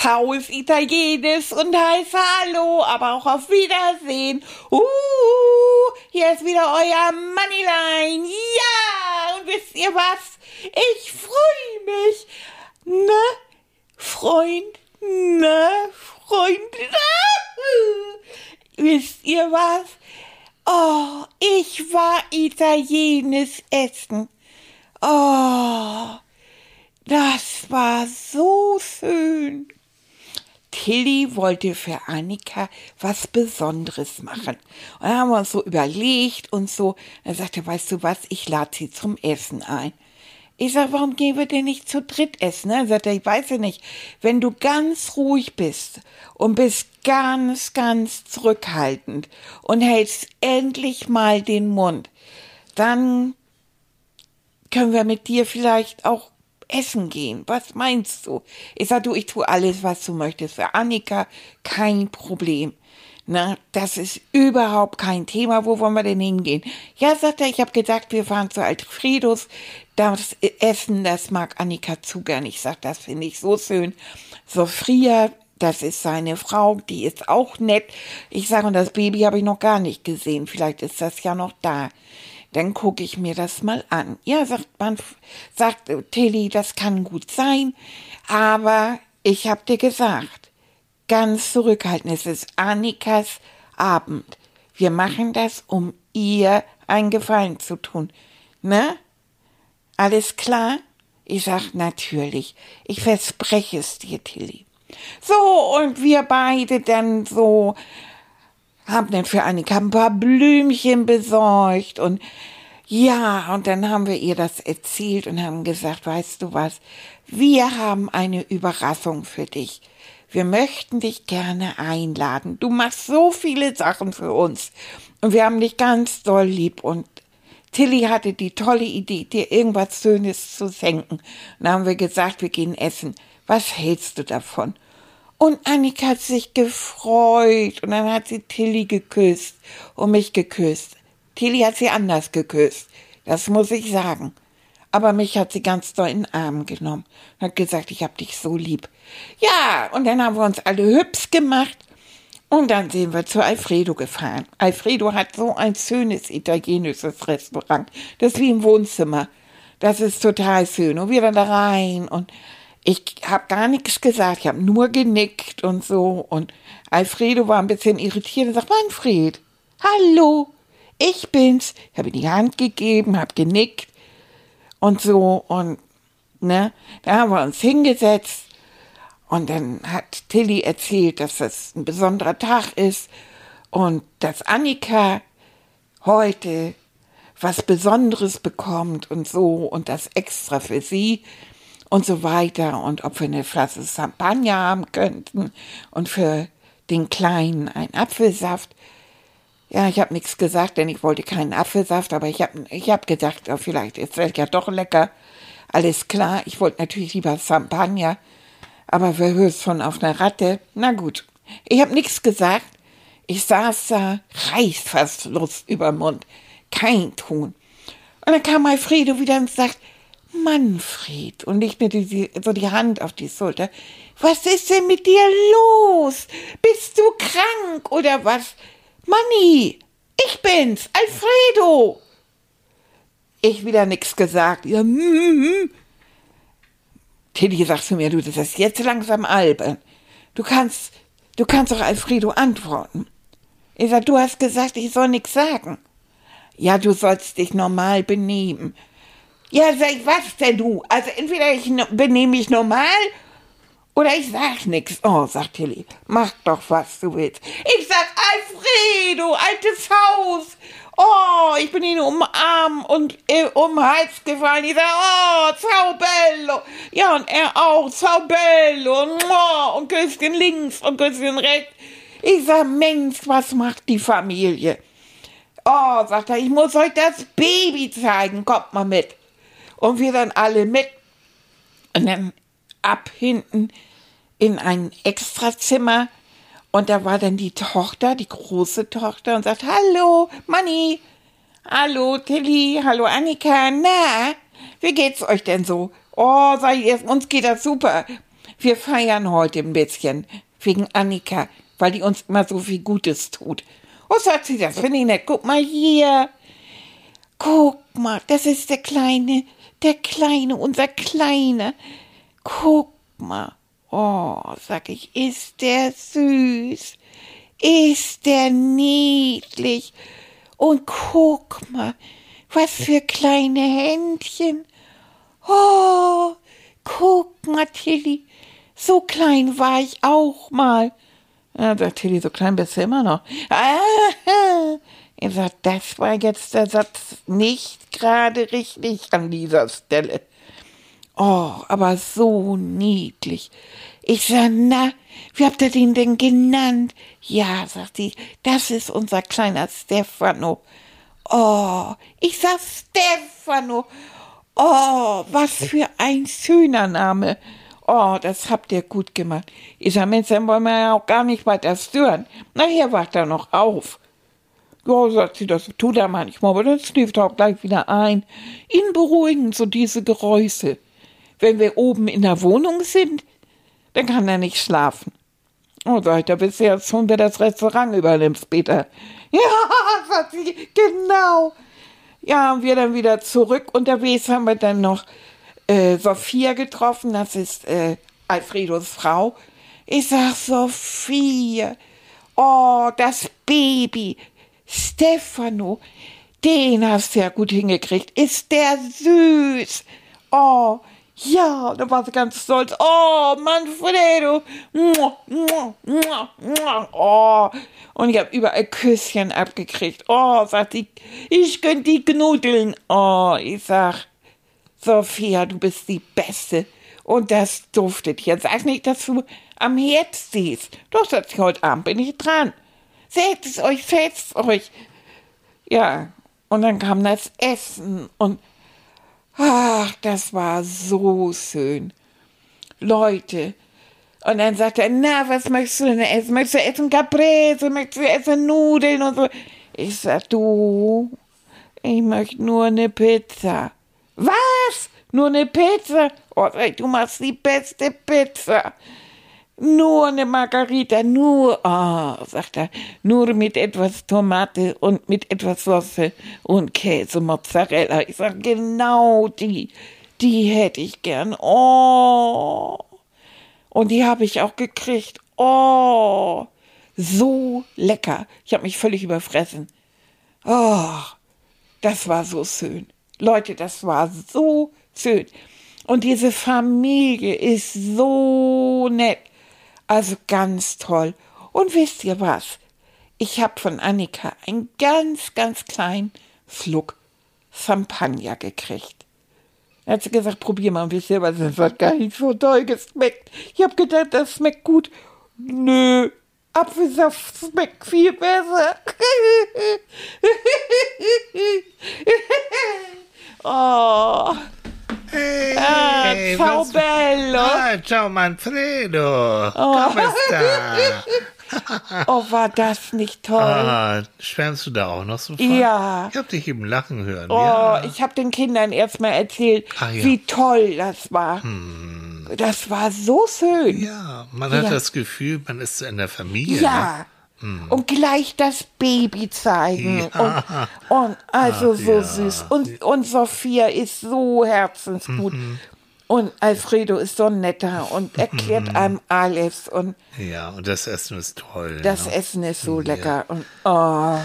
Ist italienisch und heißt Hallo, aber auch auf Wiedersehen. Uh, hier ist wieder euer Moneyline. Ja, und wisst ihr was? Ich freue mich. Ne, Freund, ne, Freund. wisst ihr was? Oh, ich war italienisch essen. Oh, das war so schön. Tilly wollte für Annika was Besonderes machen. Und dann haben wir uns so überlegt und so. Dann sagte, weißt du was, ich lade sie zum Essen ein. Ich sag, warum gehen wir denn nicht zu dritt essen? Er sagt, ich weiß ja nicht, wenn du ganz ruhig bist und bist ganz, ganz zurückhaltend und hältst endlich mal den Mund, dann können wir mit dir vielleicht auch essen gehen. Was meinst du? Ich sag, du, ich tue alles, was du möchtest. Für Annika kein Problem. Na, das ist überhaupt kein Thema. Wo wollen wir denn hingehen? Ja, sagt er, ich habe gesagt, wir fahren zu Alfredos. Das Essen, das mag Annika zu gern. Ich sag, das finde ich so schön. Sophia, das ist seine Frau, die ist auch nett. Ich sage, und das Baby habe ich noch gar nicht gesehen. Vielleicht ist das ja noch da dann gucke ich mir das mal an. Ja, sagt man, sagt Tilly, das kann gut sein, aber ich hab dir gesagt, ganz zurückhaltend, es ist Annikas Abend. Wir machen das, um ihr einen Gefallen zu tun. Ne? Alles klar? Ich sag natürlich. Ich verspreche es dir, Tilly. So, und wir beide dann so haben dann für Annika ein paar Blümchen besorgt und ja, und dann haben wir ihr das erzählt und haben gesagt, weißt du was, wir haben eine Überraschung für dich. Wir möchten dich gerne einladen. Du machst so viele Sachen für uns und wir haben dich ganz doll lieb und Tilly hatte die tolle Idee, dir irgendwas Schönes zu senken. Und dann haben wir gesagt, wir gehen essen. Was hältst du davon? Und Annika hat sich gefreut und dann hat sie Tilly geküsst und mich geküsst. Tilly hat sie anders geküsst, das muss ich sagen. Aber mich hat sie ganz doll in den Arm genommen und hat gesagt, ich hab dich so lieb. Ja, und dann haben wir uns alle hübsch gemacht und dann sind wir zu Alfredo gefahren. Alfredo hat so ein schönes italienisches Restaurant. Das ist wie im Wohnzimmer. Das ist total schön. Und wir dann da rein und ich habe gar nichts gesagt, ich habe nur genickt und so. Und Alfredo war ein bisschen irritiert und sagt, Manfred, hallo, ich bin's. Ich habe ihm die Hand gegeben, habe genickt und so. Und ne, da haben wir uns hingesetzt. Und dann hat Tilly erzählt, dass das ein besonderer Tag ist und dass Annika heute was Besonderes bekommt und so und das extra für sie und so weiter und ob wir eine Flasche Champagner haben könnten und für den Kleinen ein Apfelsaft. Ja, ich habe nichts gesagt, denn ich wollte keinen Apfelsaft, aber ich habe ich hab gedacht, oh, vielleicht ist das ja doch lecker. Alles klar, ich wollte natürlich lieber Champagner, aber wer hört schon auf einer Ratte? Na gut, ich habe nichts gesagt. Ich saß da, reißt fast Lust über Mund. Kein Ton. Und dann kam Alfredo wieder und sagt, Manfred, und ich mir die, so die Hand auf die Schulter. Was ist denn mit dir los? Bist du krank oder was? Manni, ich bin's, Alfredo. Ich wieder nix gesagt. Ja, mm, mm. Tilly sagt zu mir, du, das ist jetzt langsam albern. Du kannst, du kannst doch Alfredo antworten. Ich sag, du hast gesagt, ich soll nix sagen. Ja, du sollst dich normal benehmen. Ja, sag ich, was denn du? Also entweder ich benehme mich normal oder ich sag nix. Oh, sagt Tilly, mach doch, was du willst. Ich sag, Alfredo, altes Haus. Oh, ich bin ihn umarmt und äh, um Hals gefallen. Ich sag, oh, ciao bello. Ja, und er auch, ciao bello. Und, und Küsschen links und Küsschen rechts. Ich sag, Mensch, was macht die Familie? Oh, sagt er, ich muss euch das Baby zeigen, kommt mal mit. Und wir dann alle mit. Und dann ab hinten in ein Extrazimmer. Und da war dann die Tochter, die große Tochter, und sagt, hallo, Manni, hallo, Tilly, hallo, Annika, na, wie geht's euch denn so? Oh, ich erst, uns geht das super. Wir feiern heute ein bisschen, wegen Annika, weil die uns immer so viel Gutes tut. Oh, sagt sie, das finde ich nett. Guck mal hier. Guck mal, das ist der Kleine, der Kleine, unser Kleiner. Guck mal. Oh, sag ich, ist der süß. Ist der niedlich. Und guck mal, was für kleine Händchen. Oh, guck mal, Tilly. So klein war ich auch mal. Ja, sagt Tilly, so klein bist du immer noch. Ah, er sagt, das war jetzt der Satz nicht gerade richtig an dieser Stelle. Oh, aber so niedlich. Ich sag, na, wie habt ihr den denn genannt? Ja, sagt sie, das ist unser kleiner Stefano. Oh, ich sag Stefano. Oh, was für ein schöner Name. Oh, das habt ihr gut gemacht. Ich sag, Mensch, dann wollen wir ja auch gar nicht weiter stören. Nachher wacht er noch auf. Ja, sagt sie, das tut er manchmal, aber dann schläft er auch gleich wieder ein. Ihn beruhigen so diese Geräusche. Wenn wir oben in der Wohnung sind, dann kann er nicht schlafen. Oh, sagt er, bis jetzt schon, wer das Restaurant übernimmt, Peter. Ja, sagt sie, genau. Ja, und wir dann wieder zurück. Unterwegs haben wir dann noch äh, Sophia getroffen, das ist äh, Alfredos Frau. Ich sag, Sophia, oh, das Baby, Stefano, den hast du ja gut hingekriegt. Ist der süß? Oh, ja, da war sie ganz stolz. Oh, Manfredo. Oh. Und ich habe überall Küsschen abgekriegt. Oh, sagt sie, ich könnte die knudeln. Oh, ich sag, Sophia, du bist die Beste. Und das duftet hier. Sag nicht, dass du am Herd siehst. Doch, sagt sie, heute Abend bin ich dran. Setzt euch, setzt euch. Ja, und dann kam das Essen und ach, das war so schön. Leute. Und dann sagt er, na, was möchtest du denn essen? Möchtest du essen Caprese? Möchtest du essen Nudeln und so? Ich sag, du, ich möchte nur eine Pizza. Was? Nur eine Pizza? Oh, du machst die beste Pizza. Nur eine Margarita, nur, oh, sagt er, nur mit etwas Tomate und mit etwas Soße und Käse, Mozzarella. Ich sag, genau die, die hätte ich gern. Oh. Und die habe ich auch gekriegt. Oh. So lecker. Ich habe mich völlig überfressen. Oh. Das war so schön. Leute, das war so schön. Und diese Familie ist so nett. Also ganz toll. Und wisst ihr was? Ich habe von Annika einen ganz, ganz kleinen Schluck Champagner gekriegt. Er hat sie gesagt, probier mal. Und wisst ihr was? Das hat gar nicht so toll geschmeckt. Ich habe gedacht, das schmeckt gut. Nö, Apfelsaft schmeckt viel besser. oh. Hey, Ah, ciao was- bello. Ah, ciao Manfredo. Oh. Come sta? Oh, war das nicht toll? Ah, schwärmst du da auch noch so von? Ja. Ich hab dich eben lachen hören. Oh, ja. ich habe den Kindern erstmal erzählt, Ah, ja. wie toll das war. Das war so schön. ja, man hat Ja. das Gefühl, man ist so in der Familie. Ja. ne? Und gleich das Baby zeigen. Und, und also Ach, so ja. süß. Und, und Sophia ist so herzensgut. Mhm. Und Alfredo ist so netter und erklärt einem alles. Und Ja, und das Essen ist toll. das ne? Essen ist so lecker. Und oh,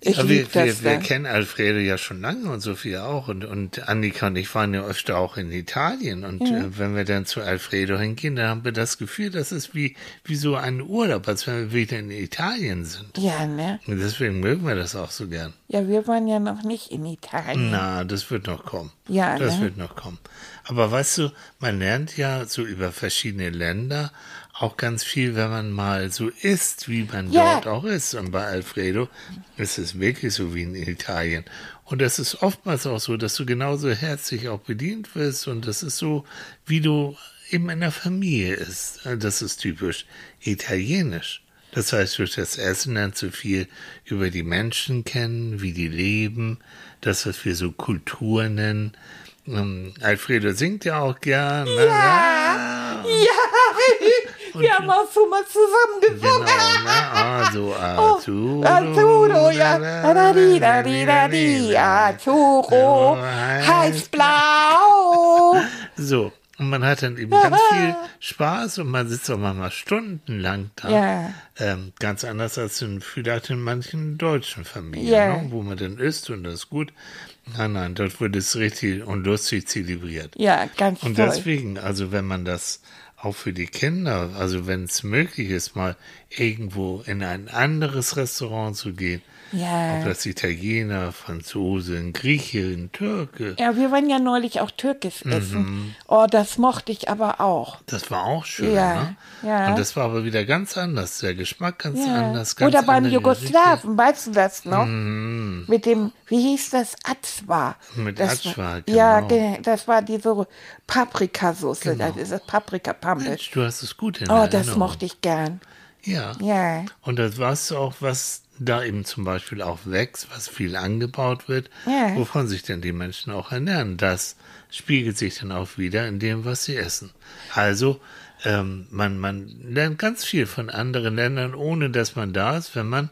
Ich Ja, wir, das. wir, wir ne? kennen Alfredo ja schon lange und Sophia auch. Und, und Annika und ich waren ja öfter auch in Italien. Und äh, wenn wir dann zu Alfredo hingehen, dann haben wir das Gefühl, das ist wie, wie so ein Urlaub, als wenn wir wieder in Italien sind. ja, ne? Und deswegen mögen wir das auch so gern. Ja, wir waren ja noch nicht in Italien. Na, das wird noch kommen. Ja, Das ne? wird noch kommen. Aber weißt du, man lernt ja so über verschiedene Länder auch ganz viel, wenn man mal so isst, wie man Ja. dort auch ist. Und bei Alfredo ist es wirklich so wie in Italien. Und das ist oftmals auch so, dass du genauso herzlich auch bedient wirst. Und das ist so, wie du eben in der Familie isst. Das ist typisch italienisch. Das heißt, durch das Essen lernst du viel über die Menschen kennen, wie die leben, das, was wir so Kultur nennen. Ähm, Alfredo singt ja auch gern. ne? Ja, wir haben auch so mal zusammen Genau, gesungen. ne? Also, Oh, Arturo. Ja. Di, da, di. Arturo, heiß blau. So, und man hat dann eben ganz viel Spaß und man sitzt auch manchmal stundenlang da. Ja. Ähm, ganz anders als in, vielleicht in manchen deutschen Familien, Ja. ne? wo man dann isst und das ist gut. Nein, nein, dort wird es richtig und lustig zelebriert. Ja, ganz Und toll. deswegen, also wenn man das auch für die Kinder, also wenn es möglich ist, mal irgendwo in ein anderes Restaurant zu gehen, Ja. ob das Italiener, Franzose, ein Grieche, ein Türke, Ja, wir waren ja neulich auch Türkisch Mhm. essen. Oh, das mochte ich aber auch. das war auch schön, Ja, ne? ja. Und das war aber wieder ganz anders, der Geschmack ganz Ja. anders. Ganz Oder beim Jugoslawen, weißt du das noch? Mit dem, wie hieß das? Atzwa. Mhm. Mit das Atzwa, war, genau. Ja, das war diese Paprikasauce. Das ist das Paprikapampe. Mensch, du hast es gut in Oh, das Erinnerung. mochte ich gern. Ja. Ja. Und das weißt du auch, was da eben zum Beispiel auch wächst, was viel angebaut wird, Ja. wovon sich denn die Menschen auch ernähren. Das spiegelt sich dann auch wieder in dem, was sie essen. Also, ähm, man, man lernt ganz viel von anderen Ländern, ohne dass man da ist, wenn man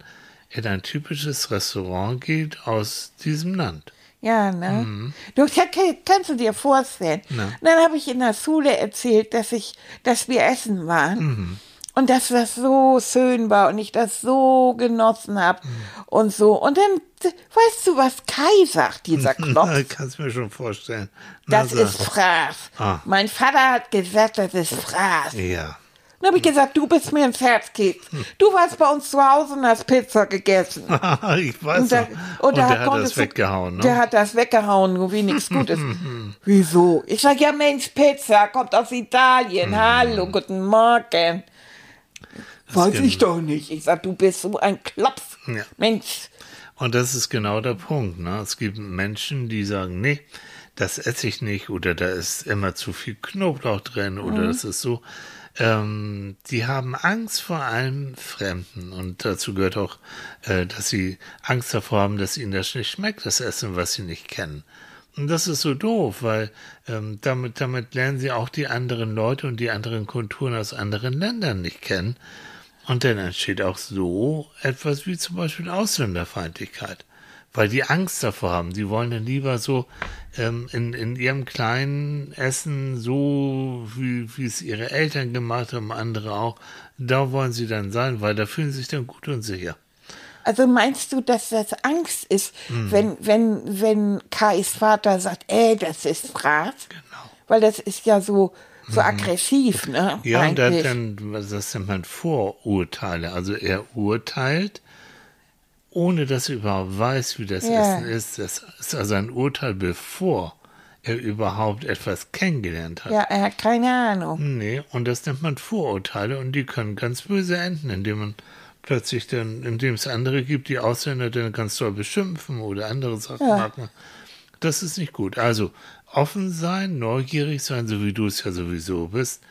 in ein typisches Restaurant geht aus diesem Land. Ja, ne? Du ja, kann- kannst du dir vorstellen. Mhm. Na. Dann habe ich in der Schule erzählt, dass ich, dass wir essen waren. Mhm. Und dass das so schön war und ich das so genossen habe Mhm. und so. Und dann, weißt du, was Kai sagt, dieser Knopf? Kannst mir schon vorstellen. Na, Das sag. ist Fraß. Ah. Mein Vater hat gesagt, das ist Fraß. Ja. Dann habe ich gesagt, du bist mir ins Herz geht. Du warst bei uns zu Hause und hast Pizza gegessen. ich weiß Und, da, noch. Und, der hat das weggehauen, ne? Der hat das weggehauen, nur wie nichts Gutes. Wieso? Ich sag, ja Mensch, Pizza kommt aus Italien. Mhm. Hallo, guten Morgen. Weiß gen- ich doch nicht. Ich sag, du bist so ein Klopf. Ja. Mensch. Und das ist genau der Punkt. Ne? Es gibt Menschen, die sagen, nee, das esse ich nicht oder da ist immer zu viel Knoblauch drin oder das ist so. Ähm, die haben Angst vor allem Fremden und dazu gehört auch, äh, dass sie Angst davor haben, dass ihnen das nicht schmeckt, das Essen, was sie nicht kennen. Und das ist so doof, weil ähm, damit, damit lernen sie auch die anderen Leute und die anderen Kulturen aus anderen Ländern nicht kennen. Und dann entsteht auch so etwas wie zum Beispiel Ausländerfeindlichkeit, weil die Angst davor haben. Die wollen dann lieber so ähm, in, in ihrem kleinen Essen, so wie, wie es ihre Eltern gemacht haben, andere auch, da wollen sie dann sein, weil da fühlen sie sich dann gut und sicher. Also meinst du, dass das Angst ist, Mhm. wenn, wenn, wenn Kais Vater sagt, ey, das ist Fraß? Genau. Weil das ist ja so, so aggressiv, ne? Mhm. Ja, und dann, eigentlich. dann, was das nennt man Vorurteile. Also er urteilt, ohne dass er überhaupt weiß, wie das Ja. Essen ist. Das ist also ein Urteil, bevor er überhaupt etwas kennengelernt hat. ja, er hat keine Ahnung. Nee, und das nennt man Vorurteile und die können ganz böse enden, indem man plötzlich dann, indem es andere gibt, die Ausländer dann ganz doll beschimpfen oder andere Sachen Ja. machen. Das ist nicht gut. Also offen sein, neugierig sein, so wie du es ja sowieso bist.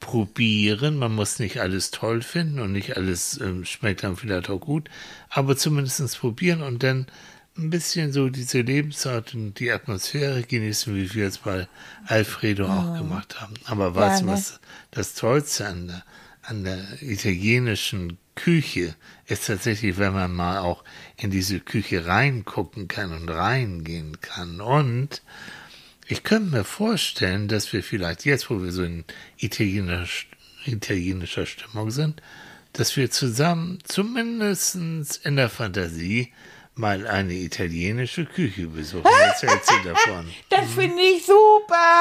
Probieren, man muss nicht alles toll finden und nicht alles ähm, schmeckt dann vielleicht auch gut, aber zumindest probieren und dann ein bisschen so diese Lebensart und die Atmosphäre genießen, wie wir es bei Alfredo auch gemacht haben. Aber weißt du, ne? was das Tollste an der, an der italienischen Küche ist tatsächlich, wenn man mal auch in diese Küche reingucken kann und reingehen kann. Und ich könnte mir vorstellen, dass wir vielleicht jetzt, wo wir so in italienisch, italienischer Stimmung sind, dass wir zusammen zumindest in der Fantasie mal eine italienische Küche besuchen. Erzählt sie davon. Das finde ich super.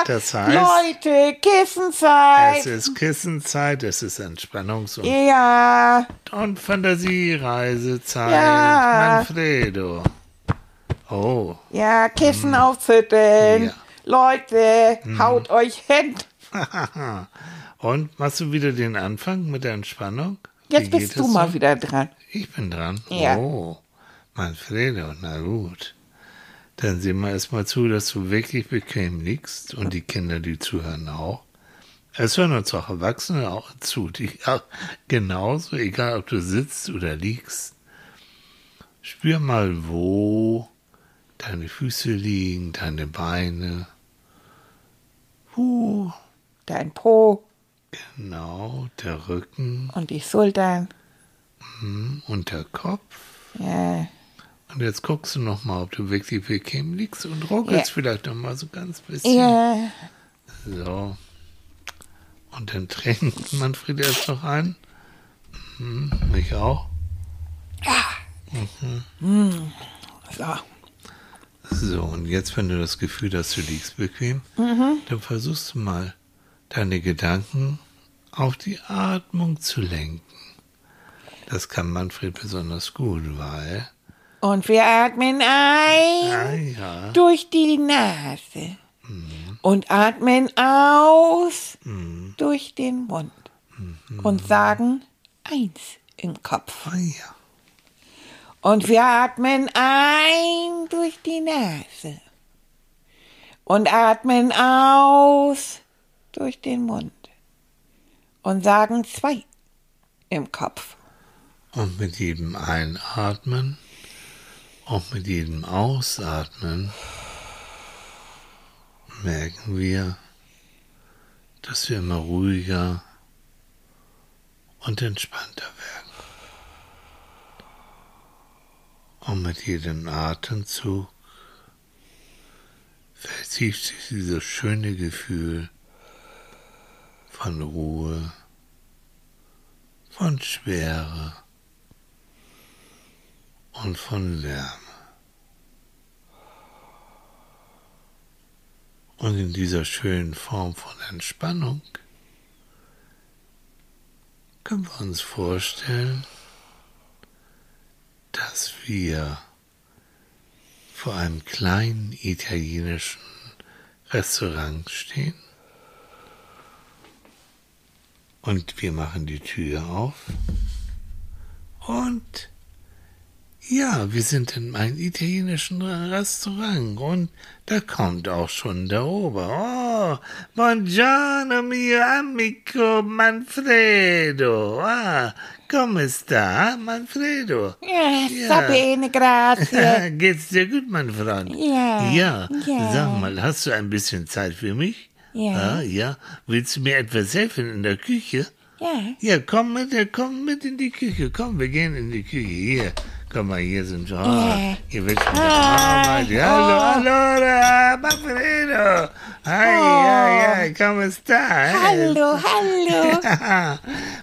Das heißt- Leute, Kissenzeit. Es ist Kissenzeit, es ist Entspannungs- und, ja, und Fantasiereisezeit. Ja. Manfredo. Oh, ja, Kissen aufschütteln. Ja. Leute, haut euch hin. und machst du wieder den Anfang mit der Entspannung? Jetzt bist du mal so? wieder dran. Ich bin dran. Ja. Oh, Manfredo, na gut. Dann sehen wir erstmal zu, dass du wirklich bequem liegst und die Kinder, die zuhören, auch. Es hören uns auch Erwachsene auch zu, die auch genauso, egal ob du sitzt oder liegst. Spür mal, wo deine Füße liegen, deine Beine. Puh, Dein Po genau, der Rücken und die Schultern. und der Kopf. Ja, Und jetzt guckst du noch mal, ob du wirklich bequem liegst und ruckelst Ja. vielleicht noch mal so ganz bisschen. ja. So. Und dann trinkt Manfred erst noch ein. Mhm, mich auch. So. So, und jetzt, wenn du das Gefühl hast, du liegst bequem, Mhm. dann versuchst du mal, deine Gedanken auf die Atmung zu lenken. Das kann Manfred besonders gut, weil, Und wir atmen ein ah ja, durch die Nase. Und atmen aus durch den Mund. Und sagen eins im Kopf. ah ja, Und wir atmen ein durch die Nase. Und atmen aus durch den Mund. Und sagen zwei im Kopf. Und mit jedem Einatmen und mit jedem Ausatmen merken wir, dass wir immer ruhiger und entspannter werden. Und mit jedem Atemzug vertieft sich dieses schöne Gefühl von Ruhe, von Schwere und von Wärme. Und in dieser schönen Form von Entspannung können wir uns vorstellen, dass wir vor einem kleinen italienischen Restaurant stehen und wir machen die Tür auf und ja, wir sind in einem italienischen Restaurant und da kommt auch schon der Ober. Oh, buongiorno mio amico Manfredo. Ah, come sta, Manfredo? Ja, Ja. Sabine, grazie. Geht's dir gut, mein Freund? Ja, Ja. ja. Sag mal, hast du ein bisschen Zeit für mich? Ja. Ah, ja. Willst du mir etwas helfen in der Küche? Ja, Ja, komm mit, komm mit in die Küche. Komm, wir gehen in die Küche. Hier, komm mal, hier sind wir. Ah, Ja. hier wird schon. Hallo, hallo, da, Manfredo. Hi, Oh. ja, ja, komm, ist da. hallo, hallo.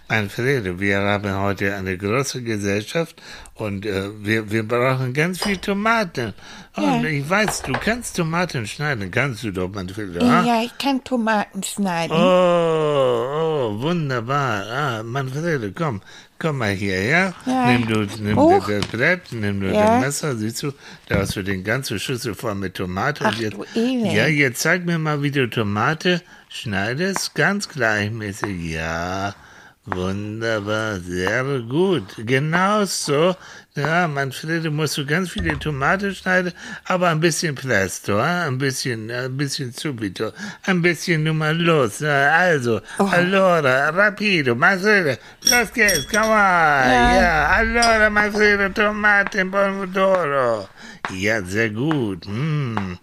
Manfredo, wir haben heute eine große Gesellschaft und äh, wir, wir brauchen ganz viel Tomaten. Und Ja. ich weiß, du kannst Tomaten schneiden, kannst du doch, Manfredo. Ja, ich kann Tomaten schneiden. Oh, oh, wunderbar. Ah, Manfredo, komm, komm mal hier, ja? Ja. Nimm du, nimm das Brett, nimm du Ja. das Messer, siehst du, da hast du den ganzen Schüssel voll mit Tomate. Ach, Und jetzt, du Elend. ja, jetzt zeig mir mal, wie du Tomate schneidest, ganz gleichmäßig. Ja, wunderbar, sehr gut. Genau so. Ja, Manfredo, musst du ganz viele Tomate schneiden, aber ein bisschen Presto, ah, ein bisschen, ein bisschen subito, ein bisschen nur mal los. Also, Oh. allora, rapido, Manfredo, los geht's, come on. Ja. Ja, allora, Manfredo, Tomate, Pomodoro. Ja, sehr gut. Mm.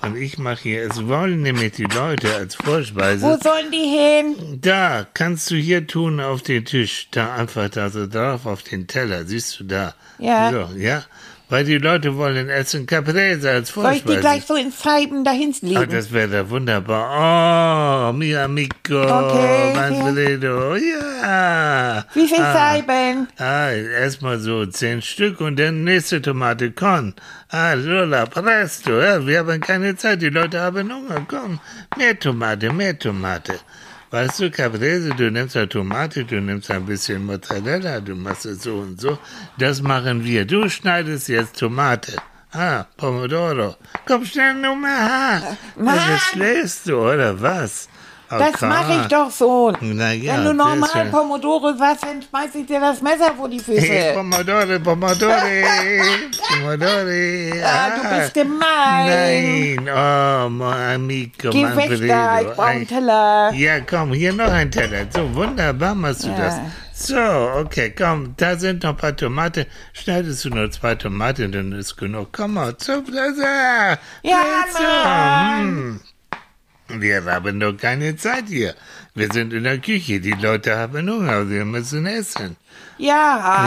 Und ich mache hier, es wollen nämlich die Leute als Vorspeise. Wo sollen die hin? Da, kannst du hier tun auf den Tisch. Da einfach da so drauf auf den Teller. Siehst du da? Ja. So, ja. Weil die Leute wollen essen Caprese als Soll ich die Vorspeise. gleich so in Scheiben dahin Ah, legen? das wäre da wunderbar. Oh, mi amico, Okay, Manfredo, ja. Wie viel ah, Scheiben? Ah, erstmal so zehn Stück und dann nächste Tomate con. Ah, Lola, presto, ja, wir haben keine Zeit, die Leute haben Hunger, komm. Mehr Tomate, mehr Tomate. Weißt du, Caprese, du nimmst eine Tomate, du nimmst ein bisschen Mozzarella, du machst es so und so. Das machen wir. Du schneidest jetzt Tomate. Ah, Pomodoro. Komm schnell, Nummer. Mann! Also schläfst du, oder was? Oh, Das mache ich doch so. Ja, Wenn du normal schön. Pomodoro sagst, dann schmeiß ich dir das Messer vor die Füße. Pomodore, Pomodore, Pomodore. Ah, du bist gemein. Nein, oh, mein Amico, Geh weg da, ich brauch einen Ein- Teller. Ja, komm, hier noch ein Teller. So, wunderbar machst du Ja. das. So, okay, komm, da sind noch ein paar Tomate. Schneidest du nur zwei Tomaten, dann ist genug. Komm mal, zu, da, Ja, so, Mann. hm. Wir haben doch keine Zeit hier. Wir sind in der Küche, die Leute haben Hunger, wir müssen essen. Ja,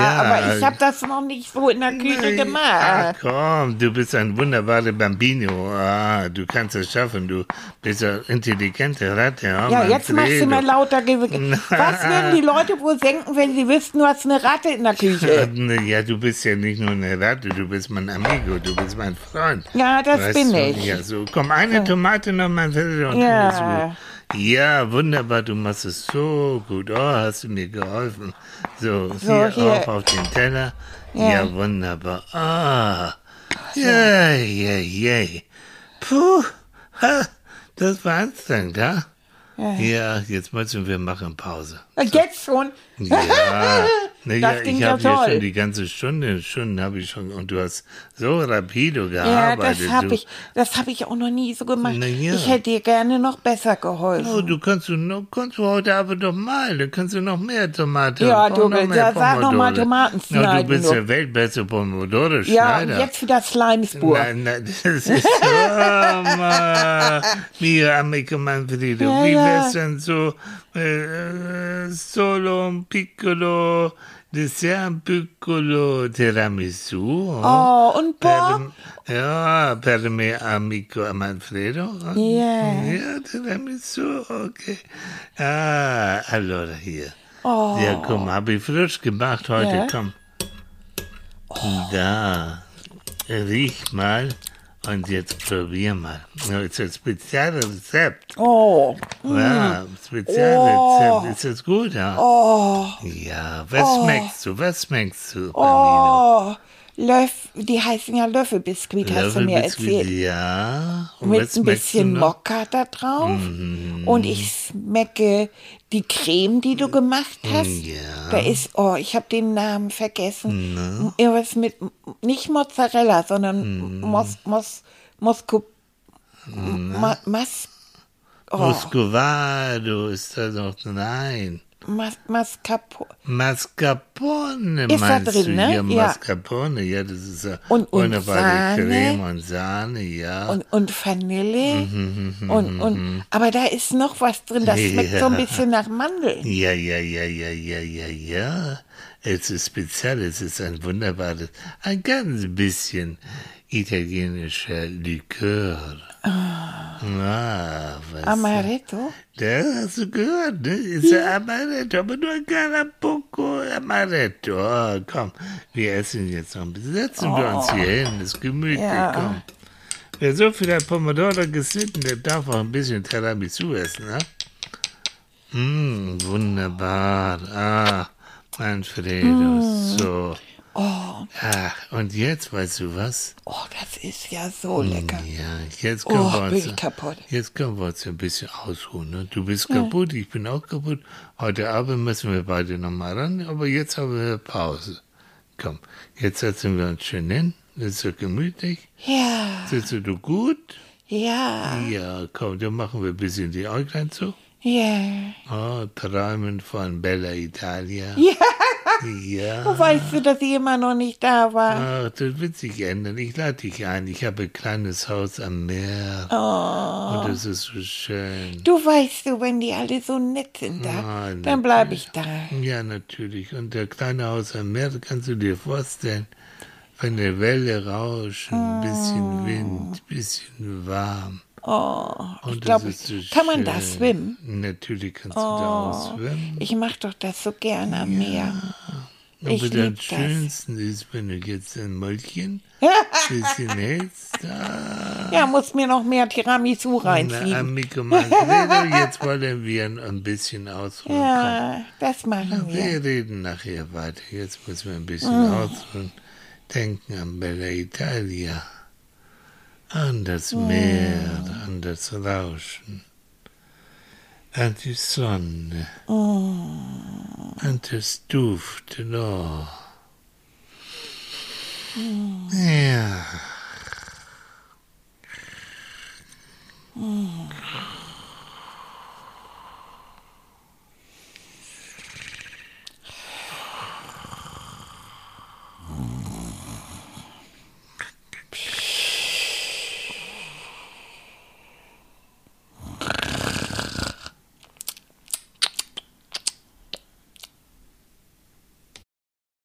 Ja, aber ich habe das noch nicht so in der Küche Nein. Ach gemacht. komm, du bist ein wunderbarer Bambino. Ah, du kannst es schaffen, du bist eine intelligente Ratte. Oh, Ja, jetzt machst du mal lauter Ge Was würden die Leute wohl denken, wenn sie wüssten, du hast eine Ratte in der Küche? Ja, du bist ja nicht nur eine Ratte, du bist mein Amigo, du bist mein Freund. Ja, das Weißt bin du? ich. Ja, so, komm, eine Tomate noch mal Ja. Ja, wunderbar, du machst es so gut. Oh, hast du mir geholfen. So, So, hier, hier. auf auf den Teller. Ja, Ja. wunderbar. Ah, ja, ja, ja. Puh, ha, das war anstrengend, ja? Ja, jetzt müssen wir machen Pause. Jetzt schon? Ja, Das klingt ich ja habe ja schon die ganze Stunde, Stunden habe ich schon, und du hast so rapido Ja, gearbeitet. das habe du. ich, das habe ich auch noch nie so gemacht. Ja. Ich hätte dir gerne noch besser geholfen. Oh, du kannst du noch, kannst du heute Abend doch mal, dann kannst du noch mehr Tomate. Ja, du, noch mehr ja, sag noch mal. Tomaten Ja, du schneiden, bist du. der weltbeste Pomodore ja, und Schneider. jetzt wieder Slimespur. Nein, nein, das ist so, mio amico Manfredo, Ja, wie ja. wär's denn so, äh, solo un piccolo, dessert un piccolo tiramisu? Oh, und Bob? Per, ja, per me amico Manfredo. Ja. Ja, Tiramisu, okay. Ah, allora hier. Oh. Ja, komm, habe ich frisch gemacht heute, Ja. komm. Da, riech mal und jetzt probier mal. Das ist ein Spezialrezept. Oh, Ja, Spezialrezept. Ist das gut, ja? oh, Ja, was schmeckst du? Was schmeckst du? Bambino? oh. Löff, die heißen ja Löffelbiskuit, hast du mir Löffelbiskuit, erzählt. Ja. Und Mit ein bisschen? Mokka da drauf. Mhm. Und ich schmecke die Creme, die du gemacht hast. Ja. Da ist, oh, ich habe den Namen vergessen. Irgendwas mit, nicht Mozzarella, sondern Mhm. Mos, Mos, Mosco, Ma, Mas, oh, Muscovado ist das noch? Nein. Mas, Mascarpone. Mascarpone Ist da meinst drin, du? ne? Ja, Ja. Mascarpone, ja, das ist ja Und- und wunderbare Sahne. Creme und Sahne, ja. und, und Vanille. Mhm, und, und, aber da ist noch was drin, das schmeckt so ein bisschen nach Mandeln. ja, ja, ja, ja, ja, ja, ja. Es ist speziell, es ist ein wunderbares, ein ganz bisschen italienischer Likör. Ah, was Amaretto? Das hast du gehört, ne? Ist ja Amaretto, aber nur ein Poco Amaretto. Oh, komm, wir essen jetzt noch ein bisschen. Setzen wir uns hier hin, ist gemütlich, Ja. komm. Wer so viel hat Pomodoro geschnitten, der darf auch ein bisschen Tiramisu essen, ne? Hm, wunderbar. Ah, Manfredo, so. Oh, Ach, und jetzt, weißt du was? oh, das ist ja so lecker. Ja, jetzt können, Oh, wir bin uns, ich kaputt. jetzt können wir uns ein bisschen ausruhen. Ne? Du bist kaputt, ich bin auch kaputt. Heute Abend müssen wir beide nochmal ran, aber jetzt haben wir Pause. Komm, jetzt setzen wir uns schön hin. Ist so gemütlich. Ja, Sitzt du gut? ja, Ja, komm, dann machen wir ein bisschen die Äuglein zu. ja. Oh, träumen von Bella Italia. Ja, Ja. wo weißt du, dass ich immer noch nicht da war? Ach, das wird sich ändern. Ich lade dich ein. Ich habe ein kleines Haus am Meer. Oh. Und es ist so schön. Du weißt du, wenn die alle so nett sind da, Ah, dann bleib ich da. Ja, natürlich. Und der kleine Haus am Meer, kannst du dir vorstellen? Wenn die Welle rauschen, ein bisschen Wind, ein bisschen warm. Oh, Und ich glaube, so kann man da schwimmen? Natürlich kannst du da auch Oh, schwimmen. ich mache doch das so gerne am Meer. Aber ich das. Schönste ist, wenn du jetzt ein Mäulchen bisschen hältst, da Ja, muss mir noch mehr Tiramisu Na, reinziehen. Manfredo, jetzt wollen wir ein bisschen ausruhen. Ja, das machen wir. Wir reden nachher weiter. Jetzt müssen wir ein bisschen Mm. ausruhen. Denken an Bella Italia an das Meer, oh. an das Rauschen, an die Sonne, oh. an das Duften. Oh. Ja. Oh.